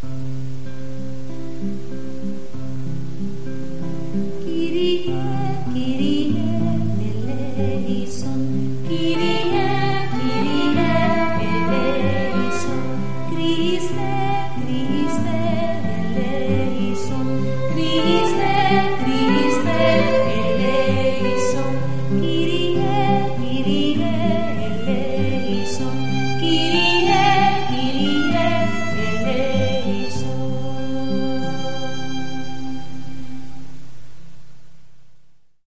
Kyrie, Kyrie, eleison, Kyrie.